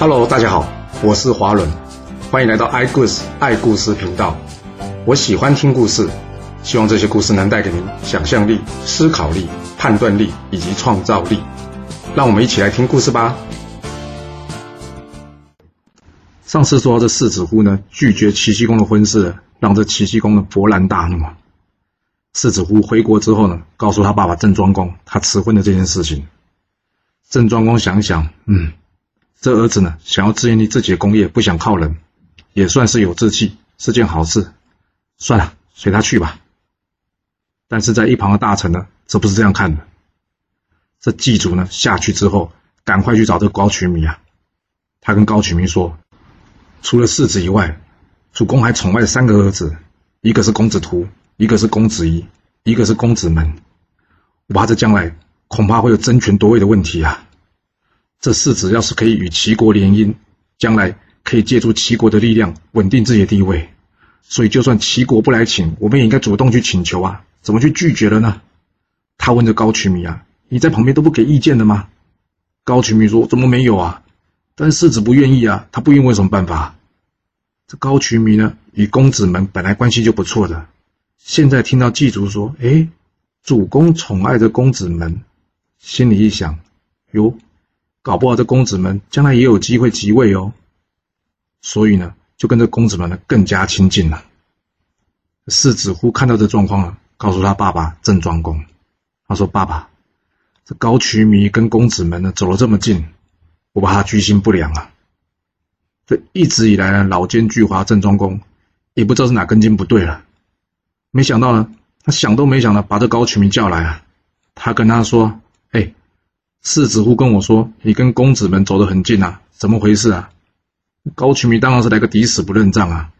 Hello，大家好，我是华伦，欢迎来到爱故事爱故事频道。我喜欢听故事，希望这些故事能带给您想象力、思考力、判断力以及创造力。让我们一起来听故事吧。上次说到这世子夫呢，拒绝齐僖公的婚事，让这齐僖公呢勃然大怒。世子夫回国之后呢，告诉他爸爸郑庄公他辞婚的这件事情。郑庄公想想，嗯，这儿子呢想要自立自己的功业，不想靠人，也算是有志气，是件好事。算了，随他去吧。但是在一旁的大臣呢，则不是这样看的。这祭祖呢下去之后，赶快去找这高渠弥啊。他跟高渠弥说。除了世子以外，主公还宠爱三个儿子，一个是公子图，一个是公子仪，一个是公子门。我怕这将来恐怕会有争权夺位的问题啊！这世子要是可以与齐国联姻，将来可以借助齐国的力量稳定自己的地位。所以，就算齐国不来请，我们也应该主动去请求啊！怎么去拒绝了呢？他问着高渠弥啊：“你在旁边都不给意见的吗？”高渠弥说：“怎么没有啊？”但世子不愿意啊，他不愿意，有什么办法？这高渠弥呢，与公子们本来关系就不错的，现在听到祭祖说：“哎，主公宠爱着公子们，心里一想，哟，搞不好这公子们将来也有机会即位哦。”所以呢，就跟这公子们呢更加亲近了。世子乎看到这状况了，告诉他爸爸郑庄公，他说：“爸爸，这高渠弥跟公子们呢走了这么近。”我怕他居心不良啊！这一直以来呢，老奸巨猾郑庄公也不知道是哪根筋不对了。没想到呢，他想都没想的把这高渠弥叫来啊。他跟他说：“世子乎跟我说你跟公子们走得很近啊，怎么回事啊？”高渠弥当然是来个抵死不认账啊。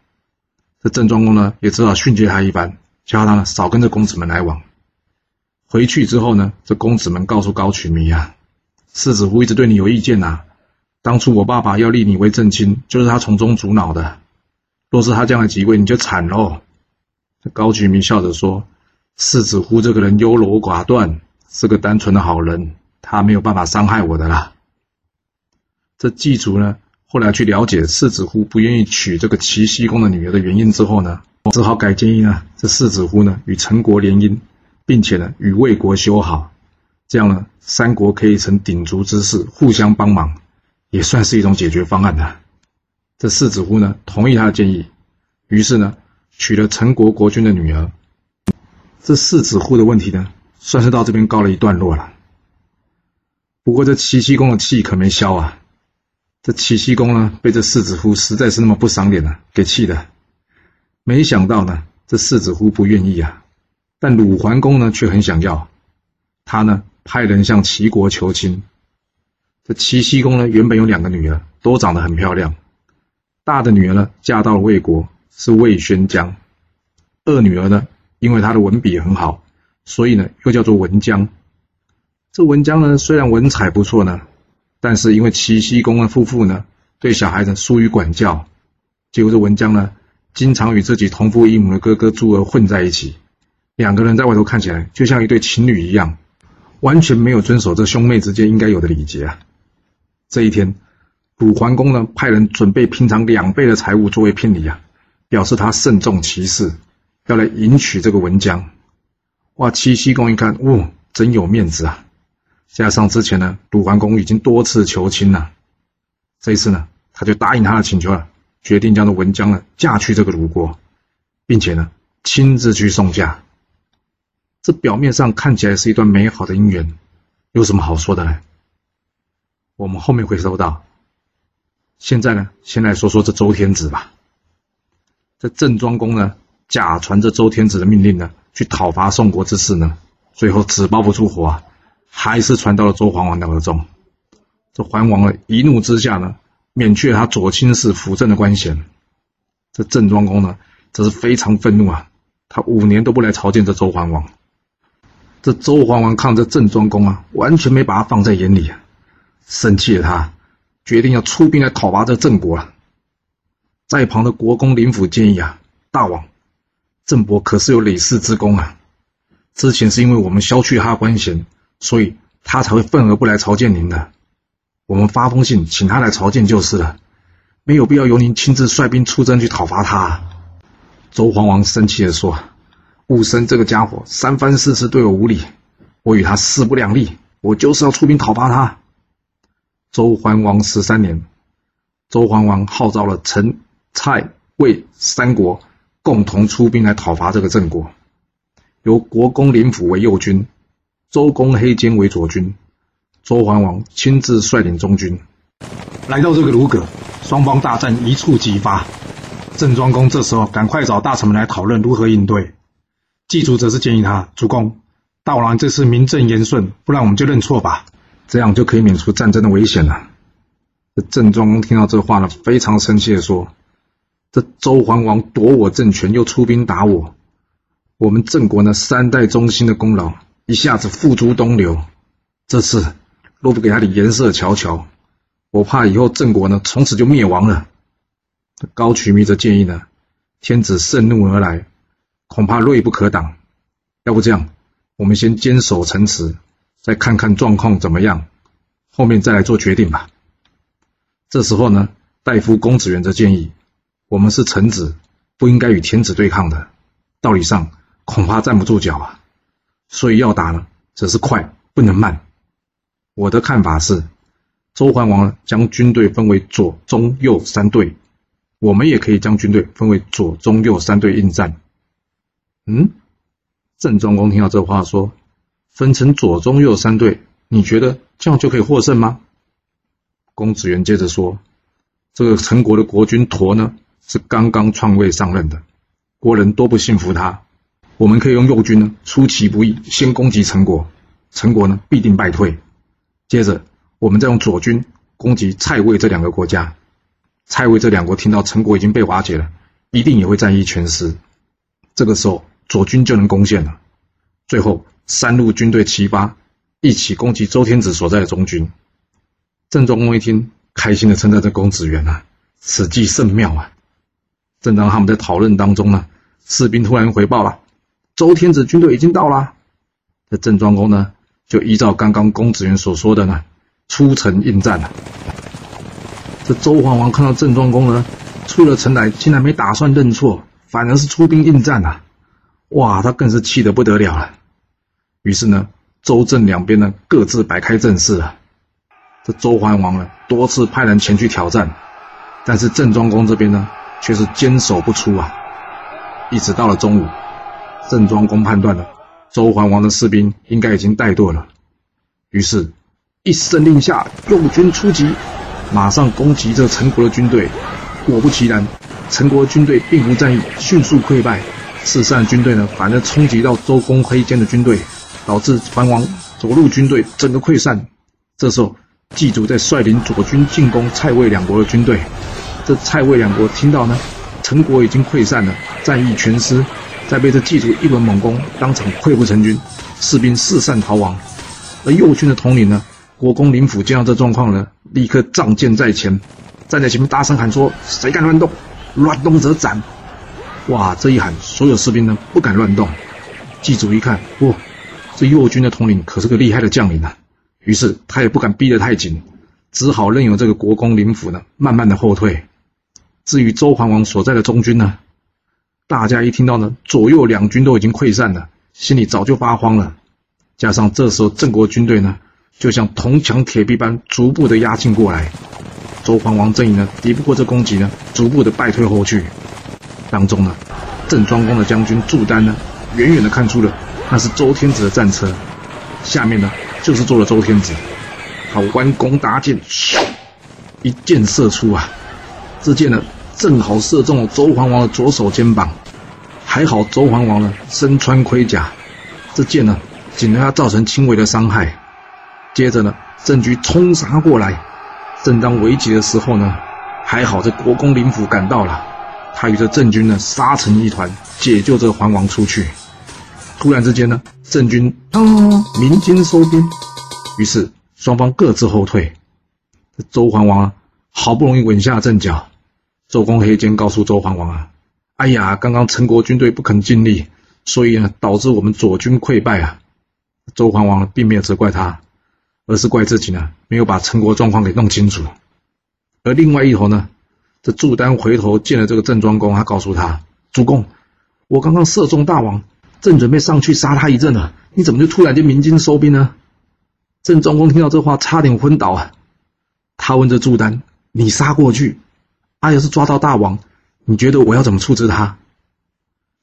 这郑庄公呢，也只好训诫他一番，叫他呢少跟这公子们来往。回去之后呢，这公子们告诉高渠弥啊。世子夫一直对你有意见呐。当初我爸爸要立你为正卿，就是他从中阻挠的。若是他将来即位，你就惨喽。这高渠弥笑着说：“世子乎这个人优柔寡断，是个单纯的好人，他没有办法伤害我的啦。”这祭祖呢，后来去了解世子乎不愿意娶这个齐僖公的女儿的原因之后呢，我只好改建议呢，这世子乎呢与陈国联姻，并且呢与魏国修好。这样呢，三国可以成鼎足之势，互相帮忙，也算是一种解决方案的。这世子乎呢，同意他的建议，于是呢，娶了陈国国君的女儿。这世子乎的问题呢，算是到这边告了一段落了。不过这齐僖公的气可没消啊！这齐僖公呢，被这世子夫实在是那么不赏脸啊，给气的。没想到呢，这世子夫不愿意啊，但鲁桓公呢，却很想要。他呢？派人向齐国求亲。这齐僖公呢，原本有两个女儿，都长得很漂亮。大的女儿呢，嫁到了魏国，是魏宣姜；二女儿呢，因为她的文笔很好，所以呢，又叫做文姜。这文姜呢，虽然文采不错呢，但是因为齐僖公的夫妇呢，对小孩子疏于管教，结果这文姜呢，经常与自己同父异母的哥哥朱儿混在一起，两个人在外头看起来就像一对情侣一样。完全没有遵守这兄妹之间应该有的礼节啊！这一天，鲁桓公呢派人准备平常两倍的财物作为聘礼啊，表示他慎重其事，要来迎娶这个文姜。哇！齐僖公一看，哦，真有面子啊！加上之前呢，鲁桓公已经多次求亲了，这一次呢，他就答应他的请求了，决定将这文姜呢嫁去这个鲁国，并且呢亲自去送嫁。这表面上看起来是一段美好的姻缘，有什么好说的呢？我们后面会收到。现在呢，先来说说这周天子吧。这郑庄公呢，假传这周天子的命令呢，去讨伐宋国之事呢，最后纸包不住火啊，还是传到了周桓王的耳中。这桓王呢，一怒之下呢，免去了他左卿士辅政的官衔。这郑庄公呢，则是非常愤怒啊，他五年都不来朝见这周桓王。这周桓王看这郑庄公啊，完全没把他放在眼里啊，生气了他，决定要出兵来讨伐这郑国了。在旁的国公林府建议啊，大王，郑伯可是有累世之功啊，之前是因为我们削去他官衔，所以他才会愤而不来朝见您的。我们发封信请他来朝见就是了，没有必要由您亲自率兵出征去讨伐他。”周桓王生气地说：“武生这个家伙三番四次对我无礼，我与他势不两立，我就是要出兵讨伐他。”周桓王十三年，周桓王号召了陈、蔡、魏三国共同出兵来讨伐这个郑国，由国公林甫为右军，周公黑肩为左军，周桓王亲自率领中军，来到这个卢葛，双方大战一触即发。郑庄公这时候赶快找大臣们来讨论如何应对，祭祖则是建议他：主公，大王这次名正言顺，不然我们就认错吧。这样就可以免除战争的危险了。这郑庄公听到这话呢，非常生气的说：“这周桓王夺我政权，又出兵打我，我们郑国呢三代忠心的功劳，一下子付诸东流。这次若不给他点颜色瞧瞧，我怕以后郑国呢从此就灭亡了。”高渠弥则建议呢：“天子盛怒而来，恐怕锐不可挡。要不这样，我们先坚守城池。”再看看状况怎么样，后面再来做决定吧。这时候呢，大夫公子元则建议：我们是臣子，不应该与天子对抗的，道理上恐怕站不住脚啊。所以要打呢，则是快，不能慢。我的看法是，周桓王将军队分为左、中、右三队，我们也可以将军队分为左、中、右三队应战。嗯，郑庄公听到这话说。分成左、中、右三队，你觉得这样就可以获胜吗？公子元接着说：“这个陈国的国君佗呢，是刚刚篡位上任的，国人多不信服他。我们可以用右军呢出其不意，先攻击陈国，陈国呢必定败退。接着，我们再用左军攻击蔡魏这两个国家。蔡魏这两国听到陈国已经被瓦解了，一定也会战意全失。这个时候，左军就能攻陷了。最后。”三路军队齐发，一起攻击周天子所在的中军。郑庄公一听，开心的称赞这公子元啊，此计甚妙啊！正当他们在讨论当中呢，士兵突然回报了，周天子军队已经到了。这郑庄公呢，就依照刚刚公子元所说的呢，出城应战了。这周桓王看到郑庄公呢，出了城来，竟然没打算认错，反而是出兵应战啊！哇，他更是气得不得了了。于是呢，周郑两边呢各自摆开阵势啊。这周桓王呢多次派人前去挑战，但是郑庄公这边呢却是坚守不出啊。一直到了中午，郑庄公判断了周桓王的士兵应该已经怠惰了，于是，一声令下，右军出击，马上攻击这陈国的军队。果不其然，陈国军队并无战意，迅速溃败。四散军队呢，反而冲击到周公黑肩的军队。导致桓王左路军队整个溃散。这时候，祭祖在率领左军进攻蔡魏两国的军队。这蔡魏两国听到呢，陈国已经溃散了，战意全失，再被这祭祖一轮猛攻，当场溃不成军，士兵四散逃亡。而右军的统领呢，国公林甫见到这状况呢，立刻仗剑在前，站在前面大声喊说：“谁敢乱动？乱动则斩！”哇，这一喊，所有士兵呢不敢乱动。祭祖一看，不。这右军的统领可是个厉害的将领啊，于是他也不敢逼得太紧，只好任由这个国公林甫呢慢慢的后退。至于周桓王所在的中军呢，大家一听到呢左右两军都已经溃散了，心里早就发慌了。加上这时候郑国军队呢就像铜墙铁壁般逐步的压境过来，周桓王阵营呢敌不过这攻击呢，逐步的败退后去。当中呢，郑庄公的将军祝丹呢远远的看出了。那是周天子的战车，下面呢就是坐了周天子。他弯弓搭箭，一箭射出啊！这箭呢正好射中了周桓王的左手肩膀。还好周桓王呢身穿盔甲，这箭呢仅对他造成轻微的伤害。接着呢郑军冲杀过来，正当危急的时候呢，还好这国公林甫赶到了，他与这郑军呢杀成一团，解救这桓王出去。突然之间呢，郑军啊鸣金收兵，于是双方各自后退。这周桓王啊，好不容易稳下阵脚。周公黑肩告诉周桓王啊：“哎呀，刚刚陈国军队不肯尽力，所以呢，导致我们左军溃败啊。”周桓王并没有责怪他，而是怪自己呢没有把陈国状况给弄清楚。而另外一头呢，这祝丹回头见了这个郑庄公，他告诉他：“主公，我刚刚射中大王，正准备上去杀他一阵呢，你怎么就突然间鸣金收兵呢？”郑庄公听到这话，差点昏倒啊！他问这祝丹：“你杀过去，他，要是抓到大王，你觉得我要怎么处置他？”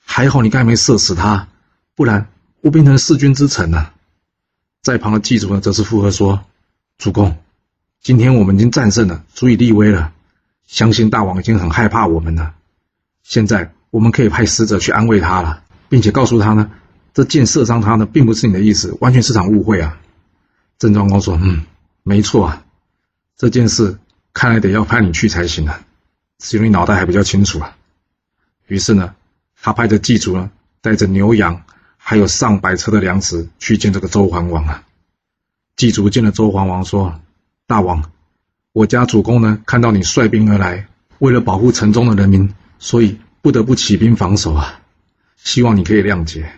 还好你刚才没射死他，不然我变成弑君之臣了。在旁的祭主呢，则是附和说：“主公，今天我们已经战胜了，足以立威了。相信大王已经很害怕我们了。现在我们可以派使者去安慰他了，并且告诉他呢，这箭射伤他呢，并不是你的意思，完全是场误会啊。”郑庄公说：“嗯，没错啊，这件事看来得要派你去才行啊，是因为脑袋还比较清楚啊。”于是呢。他派着祭主呢，带着牛羊，还有上百车的粮食去见这个周桓王啊。祭主见了周桓王，说：“大王，我家主公呢，看到你率兵而来，为了保护城中的人民，所以不得不起兵防守啊。希望你可以谅解。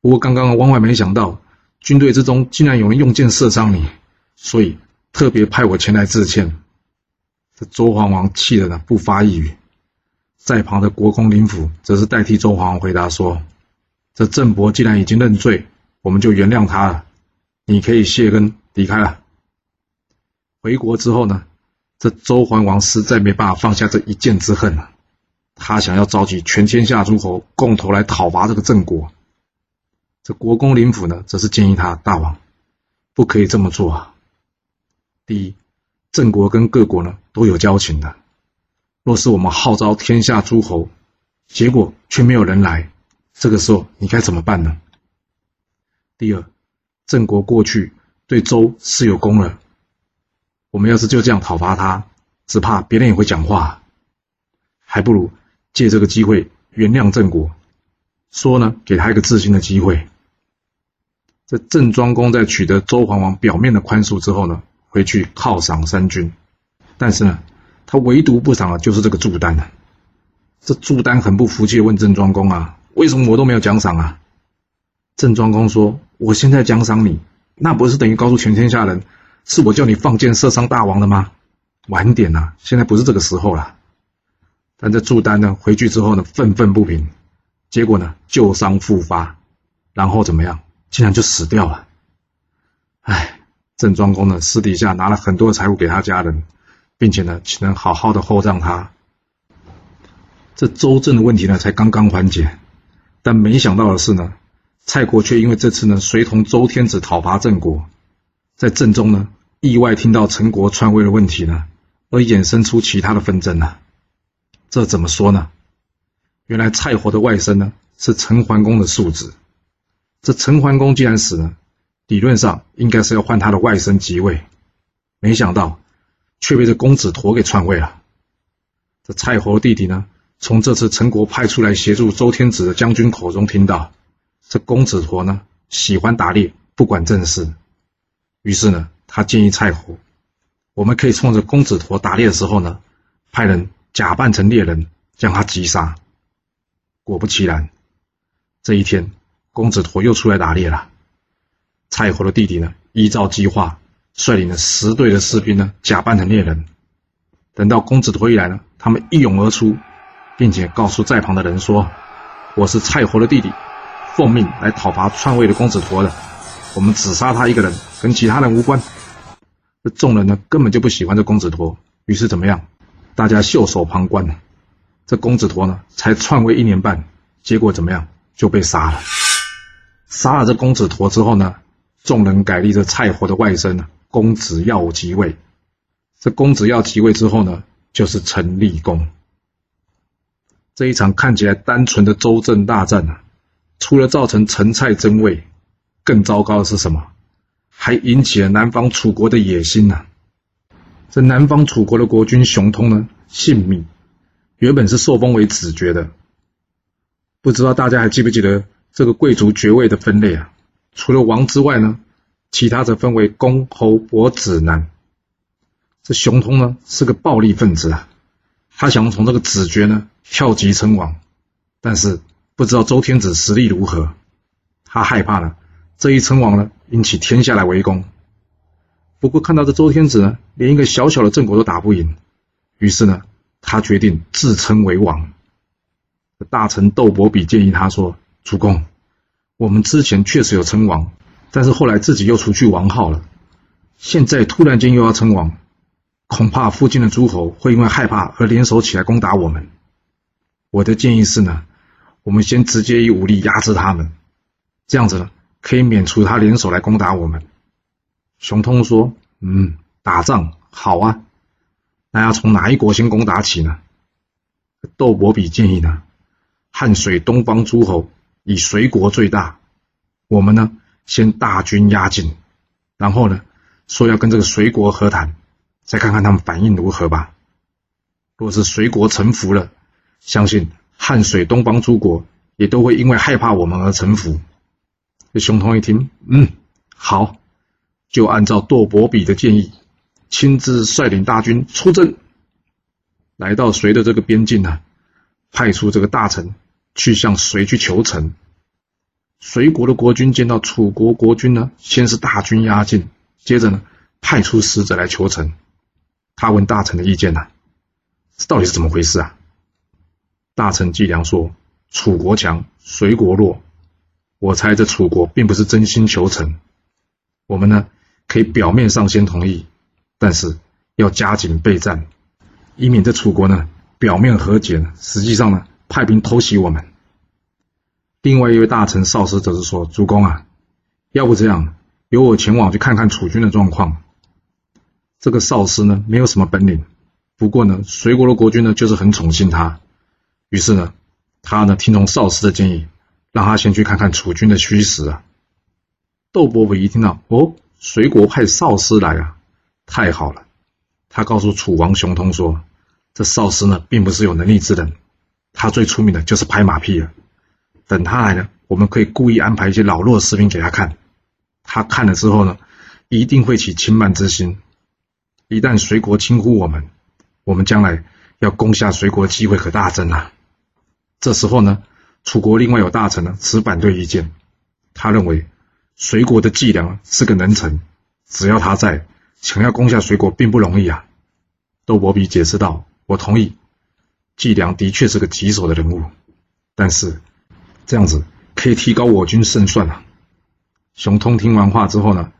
不过刚刚万万没想到，军队之中竟然有人用箭射伤你，所以特别派我前来致歉。”这周桓王气得呢，不发一语。在旁的国公林甫则是代替周桓王回答说：“这郑伯既然已经认罪，我们就原谅他了。你可以谢恩离开了。”回国之后呢，这周桓王实在没办法放下这一箭之恨了。他想要召集全天下诸侯共同来讨伐这个郑国。这国公林甫呢，则是建议他大王不可以这么做啊。第一，郑国跟各国呢都有交情的。若是我们号召天下诸侯，结果却没有人来，这个时候你该怎么办呢？第二，郑国过去对周是有功了，我们要是就这样讨伐他，只怕别人也会讲话，还不如借这个机会原谅郑国，说呢给他一个自新的机会。这郑庄公在取得周桓王表面的宽恕之后呢，回去犒赏三军，但是呢。他唯独不赏的就是这个祝丹啊！这祝丹很不服气，问郑庄公啊：“为什么我都没有奖赏啊？”郑庄公说：“我现在奖赏你，那不是等于告诉全天下人，是我叫你放箭射伤大王的吗？晚点呐，现在不是这个时候了。”但这祝丹呢，回去之后呢，愤愤不平，结果呢，旧伤复发，然后怎么样？竟然就死掉了。哎，郑庄公呢，私底下拿了很多财物给他家人。并且呢，只能好好的厚葬他。这周正的问题呢，才刚刚缓解，但没想到的是呢，蔡国却因为这次呢，随同周天子讨伐郑国，在郑中呢，意外听到陈国篡位的问题呢，而衍生出其他的纷争呢。这怎么说呢？原来蔡国的外甥呢，是陈桓公的庶子。这陈桓公既然死了，理论上应该是要换他的外甥即位，没想到。却被这公子陀给篡位了。这蔡侯弟弟呢，从这次陈国派出来协助周天子的将军口中听到，这公子陀呢喜欢打猎，不管政事。于是呢，他建议蔡侯，我们可以冲着公子陀打猎的时候呢，派人假扮成猎人，将他击杀。果不其然，这一天，公子陀又出来打猎了。蔡侯的弟弟呢，依照计划。率领了十队的士兵呢，假扮成猎人。等到公子陀一来呢，他们一涌而出，并且告诉在旁的人说：“我是蔡侯的弟弟，奉命来讨伐篡位的公子陀的。我们只杀他一个人，跟其他人无关。”这众人呢，根本就不喜欢这公子陀，于是怎么样？大家袖手旁观。这公子陀呢，才篡位一年半，结果怎么样？就被杀了。杀了这公子陀之后呢，众人改立这蔡侯的外甥。公子耀即位，这公子耀即位之后呢，就是陈立公。这一场看起来单纯的周郑大战啊，除了造成陈蔡争位，更糟糕的是什么？还引起了南方楚国的野心呐。这南方楚国的国君熊通呢，姓芈，原本是受封为子爵的。不知道大家还记不记得这个贵族爵位的分类啊？除了王之外呢？其他则分为公、侯、伯、子、男。这熊通呢是个暴力分子啊，他想从这个子爵呢跳级称王，但是不知道周天子实力如何，他害怕了这一称王呢引起天下来围攻，不过看到这周天子呢，连一个小小的郑国都打不赢，于是呢，他决定自称为王。大臣窦伯比建议他说：“主公，我们之前确实有称王，但是后来自己又除去王号了，现在突然间又要称王，恐怕附近的诸侯会因为害怕而联手起来攻打我们。我的建议是呢，我们先直接以武力压制他们，这样子呢，可以免除他联手来攻打我们。”熊通说：“嗯，打仗好啊，那要从哪一国先攻打起呢？”窦伯比建议呢。汉水东方诸侯以隋国最大，我们呢先大军压境，然后呢说要跟这个隋国和谈，再看看他们反应如何吧。若是隋国臣服了，相信汉水东方诸国也都会因为害怕我们而臣服。这熊通一听，嗯，好，就按照窦伯比的建议，亲自率领大军出征，来到隋的这个边境呢，派出这个大臣。去向谁去求成，隋国的国君见到楚国国君呢，先是大军压境，接着呢派出使者来求成。他问大臣的意见呢，这到底是怎么回事啊？大臣季良说：“楚国强，隋国弱。我猜这楚国并不是真心求成。我们呢可以表面上先同意，但是要加紧备战，以免这楚国呢表面和解，实际上呢。”派兵偷袭我们。另外一位大臣少师则是说：“主公啊，要不这样，由我前往去看看楚军的状况。”这个少师呢，没有什么本领，不过呢，隋国的国君呢，就是很宠信他。于是呢，他呢听从少师的建议，让他先去看看楚军的虚实啊。窦伯伟一听到，哦，隋国派少师来啊，太好了！他告诉楚王熊通说：“这少师呢，并不是有能力之人。”他最出名的就是拍马屁了。等他来了，我们可以故意安排一些老弱的士兵给他看。他看了之后呢，一定会起轻慢之心。一旦隋国轻忽我们，我们将来要攻下隋国的机会可大增啊！这时候呢，楚国另外有大臣呢持反对意见。他认为隋国的伎俩是个能臣，只要他在，想要攻下隋国并不容易啊。窦伯比解释道：“我同意。”季良的确是个棘手的人物，但是这样子可以提高我军胜算啊！熊通听完话之后呢，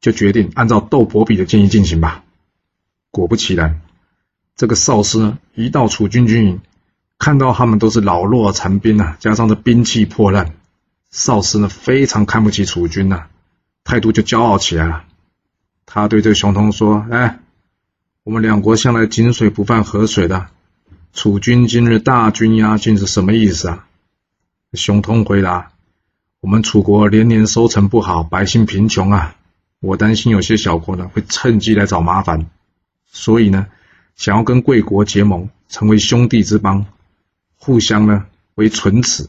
就决定按照窦伯比的建议进行吧。果不其然，这个少师，一到楚军军营，看到他们都是老弱残兵啊，加上这兵器破烂，少师呢非常看不起楚军呐，态度就骄傲起来了。他对这个熊通说：“哎，我们两国向来井水不犯河水的。”楚军今日大军压境是什么意思啊？熊通回答：“我们楚国连年收成不好，百姓贫穷啊，我担心有些小国呢会趁机来找麻烦，所以呢想要跟贵国结盟，成为兄弟之邦，互相呢为唇齿。”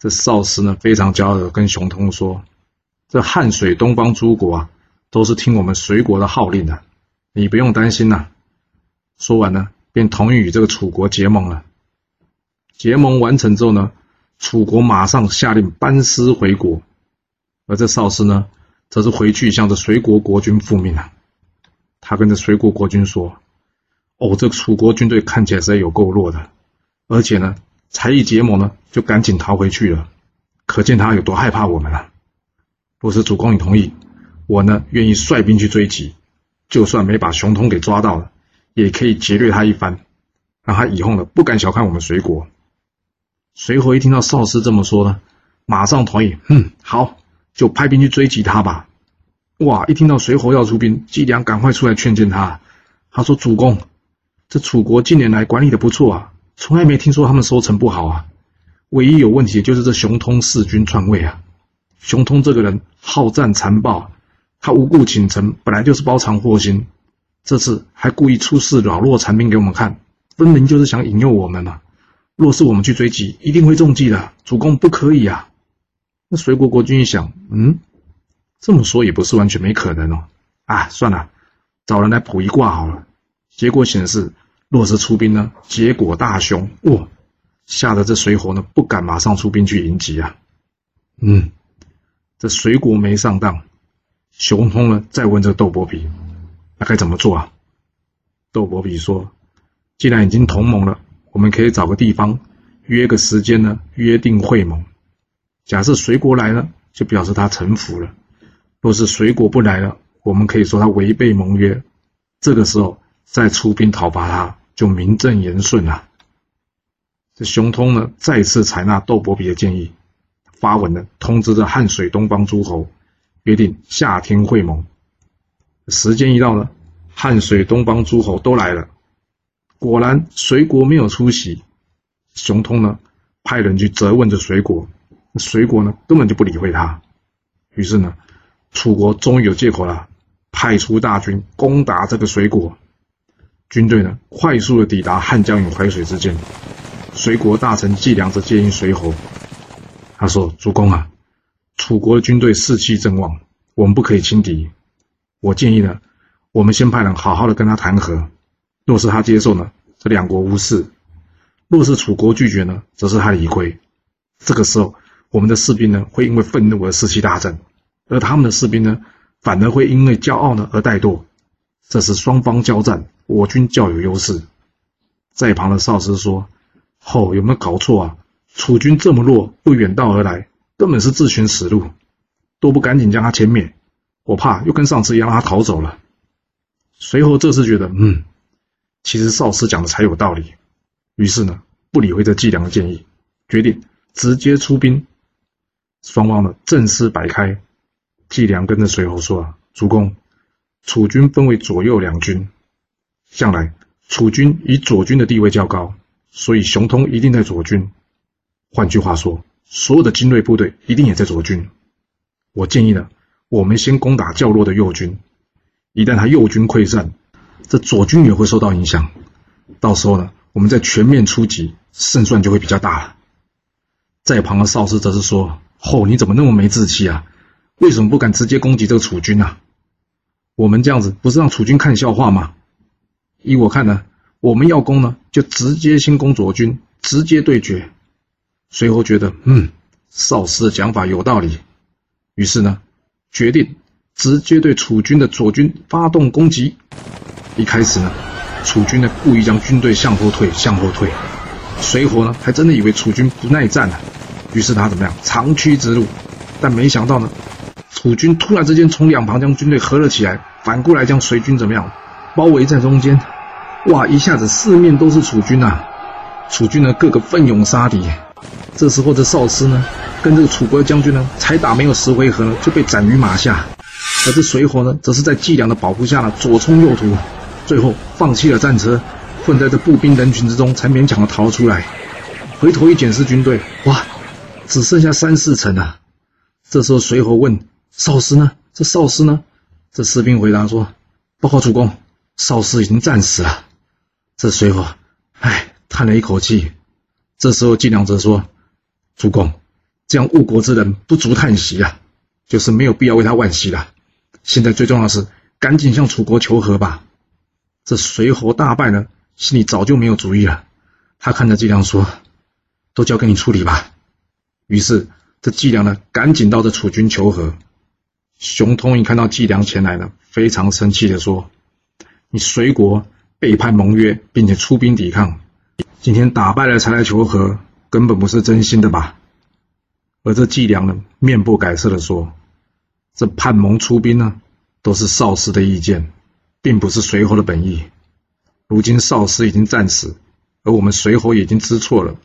这少师呢非常骄傲的跟熊通说：“这汉水东方诸国啊，都是听我们隋国的号令的，你不用担心呐。”说完呢。便同意与这个楚国结盟了。结盟完成之后呢，楚国马上下令班师回国，而这少师呢，则是回去向着隋国国君复命了。他跟着隋国国君说：“哦，这个楚国军队看起来实在有够弱的，而且呢，才一结盟呢，就赶紧逃回去了，可见他有多害怕我们了。若是主公你同意，我呢愿意率兵去追击，就算没把熊通给抓到了。”也可以劫掠他一番，让他以后呢不敢小看我们隋国。随侯一听到少师这么说呢，马上同意，嗯，好，就派兵去追击他吧。哇！一听到随侯要出兵，季良赶快出来劝谏他。他说：“主公，这楚国近年来管理的不错啊，从来没听说他们收成不好啊。唯一有问题的就是这熊通弑君篡位啊。熊通这个人好战残暴，他无故请臣，本来就是包藏祸心。”这次还故意出示老弱残兵给我们看，分明就是想引诱我们嘛！若是我们去追击，一定会中计的。主公不可以啊！那隋国国君一想，嗯，这么说也不是完全没可能哦。啊，算了，找人来卜一卦好了。结果显示，若是出兵呢，结果大凶哇！吓得这隋侯呢不敢马上出兵去迎击啊。嗯，这隋国没上当，熊通呢再问这个窦伯皮，那该怎么做啊？窦伯比说：“既然已经同盟了，我们可以找个地方约个时间呢，约定会盟。假设隋国来了，就表示他臣服了；若是隋国不来了，我们可以说他违背盟约。这个时候再出兵讨伐他，就名正言顺了。”这熊通呢再次采纳窦伯比的建议，发文呢通知着汉水东方诸侯，约定夏天会盟。时间一到呢。汉水东方诸侯都来了，果然隋国没有出席。熊通呢，派人去责问着隋国，隋国呢根本就不理会他。于是呢，楚国终于有借口了，派出大军攻打这个隋国。军队呢快速的抵达汉江与淮水之间。隋国大臣季梁则建议随侯，他说：“主公啊，楚国的军队士气正旺，我们不可以轻敌。我建议呢。”我们先派人好好的跟他谈和，若是他接受呢，这两国无事；若是楚国拒绝呢，则是他理亏。这个时候，我们的士兵呢，会因为愤怒而士气大振，而他们的士兵呢，反而会因为骄傲呢而怠惰。这时双方交战，我军较有优势。在旁的少师说：“吼，有没有搞错啊？楚军这么弱，不远道而来，根本是自寻死路，都不赶紧将他歼灭，我怕又跟上次一样让他逃走了。”随后这次觉得，嗯，其实少师讲的才有道理，于是呢，不理会这季梁的建议，决定直接出兵。双方呢正式摆开。季梁跟着随后说：“啊，主公，楚军分为左右两军，向来楚军以左军的地位较高，所以熊通一定在左军。换句话说，所有的精锐部队一定也在左军。我建议呢，我们先攻打较弱的右军。”一旦他右军溃散，这左军也会受到影响。到时候呢，我们再全面出击，胜算就会比较大了。在旁的少师则是说：“吼，你怎么那么没志气啊？为什么不敢直接攻击这个楚军啊？我们这样子不是让楚军看笑话吗？依我看呢，我们要攻呢，就直接先攻左军，直接对决。”随后觉得，嗯，少师的讲法有道理，于是呢，决定。直接对楚军的左军发动攻击。一开始呢，楚军呢故意将军队向后退，向后退。随后呢，还真的以为楚军不耐战了，于是他怎么样，长驱直入。但没想到呢，楚军突然之间从两旁将军队合了起来，反过来将隋军怎么样，包围在中间。哇，一下子四面都是楚军呐！楚军呢，个个奋勇杀敌。这时候的少师呢，跟这个楚国的将军呢，才打没有十回合呢，就被斩于马下。而这水火呢，则是在季梁的保护下呢，左冲右突，最后放弃了战车，混在这步兵人群之中，才勉强的逃出来。回头一检视军队，哇，只剩下三四成啊！这时候随侯问少师呢？这少师呢？这士兵回答说：“报告主公，少师已经战死了。”这随侯，唉，叹了一口气。这时候季梁则说：“主公，这样误国之人不足叹息啊，就是没有必要为他惋惜了。”现在最重要的是，赶紧向楚国求和吧。这随侯大败呢，心里早就没有主意了。他看着季梁说：“都交给你处理吧。”于是这季梁呢，赶紧到这楚军求和。熊通一看到季梁前来呢，非常生气的说：“你随国背叛盟约，并且出兵抵抗，今天打败了才来求和，根本不是真心的吧？”而这季梁呢，面不改色的说。这叛盟出兵呢，都是少师的意见，并不是随侯的本意。如今少师已经战死，而我们随侯已经知错了。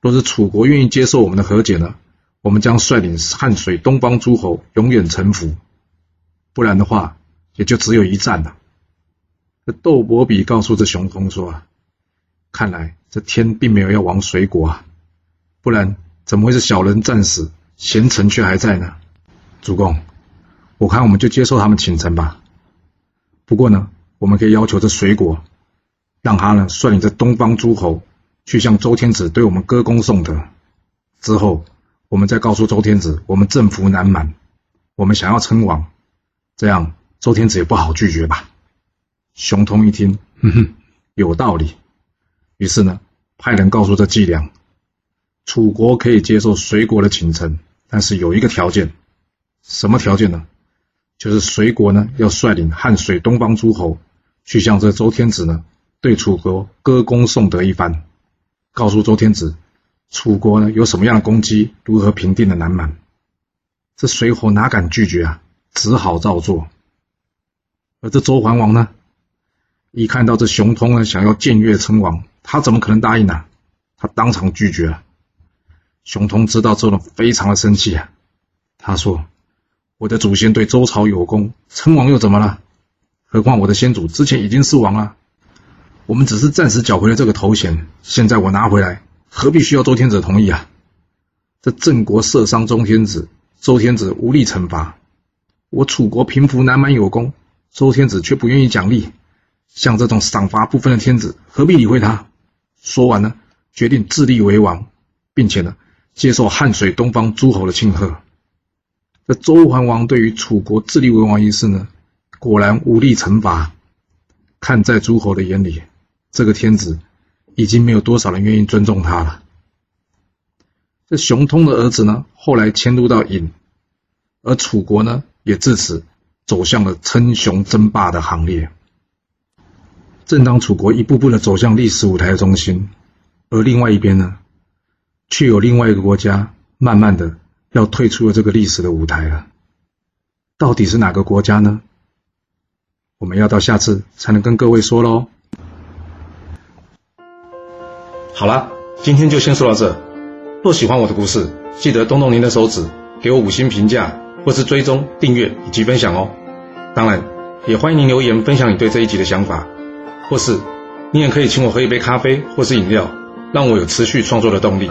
若是楚国愿意接受我们的和解呢，我们将率领汉水东方诸侯永远臣服；不然的话，也就只有一战了。这窦伯比告诉这熊通说：“看来这天并没有要亡隋国啊，不然怎么会是小人战死，贤臣却还在呢？”主公。我看我们就接受他们请臣吧。不过呢，我们可以要求这隋国，让他呢率领这东方诸侯去向周天子对我们歌功颂德。之后，我们再告诉周天子，我们政服难满，我们想要称王，这样周天子也不好拒绝吧。熊通一听，哼哼，有道理。于是呢，派人告诉这季梁，楚国可以接受隋国的请臣，但是有一个条件，什么条件呢？就是隋国呢要率领汉水东方诸侯去向这周天子呢对楚国歌功颂德一番，告诉周天子楚国呢有什么样的攻击，如何平定的南蛮。这随侯哪敢拒绝啊，只好照做。而这周桓王呢，一看到这熊通呢想要僭越称王，他怎么可能答应呢？他当场拒绝了。熊通知道之后呢，非常的生气啊。他说：“我的祖先对周朝有功，称王又怎么了？何况我的先祖之前已经是王了，我们只是暂时缴回了这个头衔，现在我拿回来，何必需要周天子同意啊？这郑国射伤周天子。”周天子无力惩罚我，楚国平服南蛮有功，周天子却不愿意奖励。像这种赏罚不分的天子，何必理会他？说完呢，决定自立为王，并且呢，接受汉水东方诸侯的庆贺。这周桓王对于楚国自立为王一事呢，果然无力惩罚。看在诸侯的眼里，这个天子已经没有多少人愿意尊重他了。这熊通的儿子呢，后来迁都到尹，而楚国呢，也自此走向了称雄争霸的行列。正当楚国一步步的走向历史舞台的中心，而另外一边呢，却有另外一个国家慢慢的要退出了这个历史的舞台了。到底是哪个国家呢？我们要到下次才能跟各位说喽。好了，今天就先说到这。若喜欢我的故事，记得动动您的手指，给我五星评价，或是追踪、订阅以及分享哦。当然，也欢迎您留言分享你对这一集的想法，或是你也可以请我喝一杯咖啡或是饮料，让我有持续创作的动力。